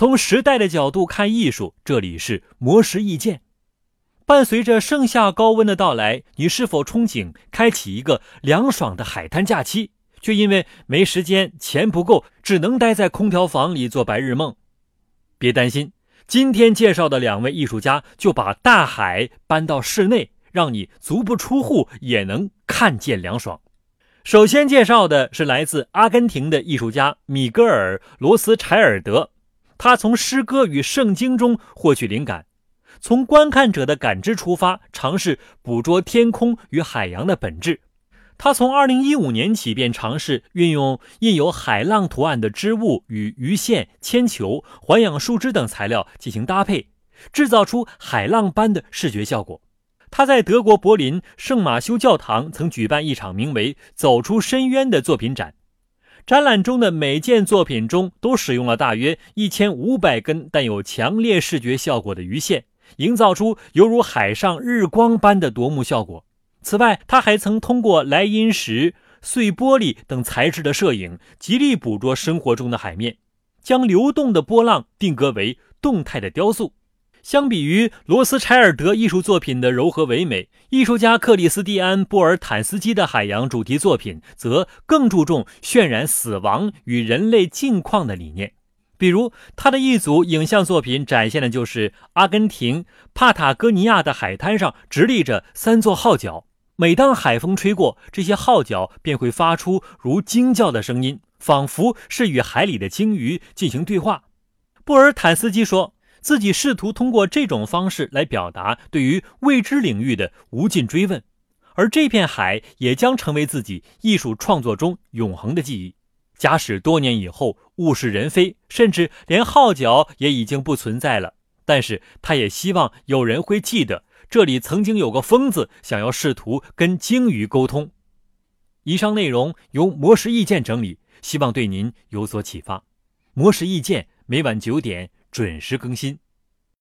从时代的角度看艺术，这里是魔石意见。伴随着盛夏高温的到来，你是否憧憬开启一个凉爽的海滩假期？却因为没时间、钱不够，只能待在空调房里做白日梦。别担心，今天介绍的两位艺术家就把大海搬到室内，让你足不出户也能看见凉爽。首先介绍的是来自阿根廷的艺术家米格尔·罗斯柴尔德，他从诗歌与圣经中获取灵感，从观看者的感知出发，尝试捕捉天空与海洋的本质。他从2015年起便尝试运用印有海浪图案的织物与鱼线、铅球、环氧树脂等材料进行搭配，制造出海浪般的视觉效果。他在德国柏林圣马修教堂曾举办一场名为“走出深渊”的作品展，展览中的每件作品中都使用了大约1500根带有强烈视觉效果的鱼线，营造出犹如海上日光般的夺目效果。此外，他还曾通过莱茵石、碎玻璃等材质的摄影，极力捕捉生活中的海面，将流动的波浪定格为动态的雕塑。相比于罗斯柴尔德艺术作品的柔和唯美，艺术家克里斯蒂安·波尔坦斯基的海洋主题作品则更注重渲染死亡与人类境况的理念。比如，他的一组影像作品展现的就是阿根廷帕塔哥尼亚的海滩上直立着三座号角。每当海风吹过，这些号角便会发出如惊叫的声音，仿佛是与海里的鲸鱼进行对话。布尔坦斯基说自己试图通过这种方式来表达对于未知领域的无尽追问，而这片海也将成为自己艺术创作中永恒的记忆。假使多年以后物是人非，甚至连号角也已经不存在了，但是他也希望有人会记得。这里曾经有个疯子想要试图跟鲸鱼沟通。以上内容由魔石意见整理，希望对您有所启发。魔石意见每晚九点准时更新。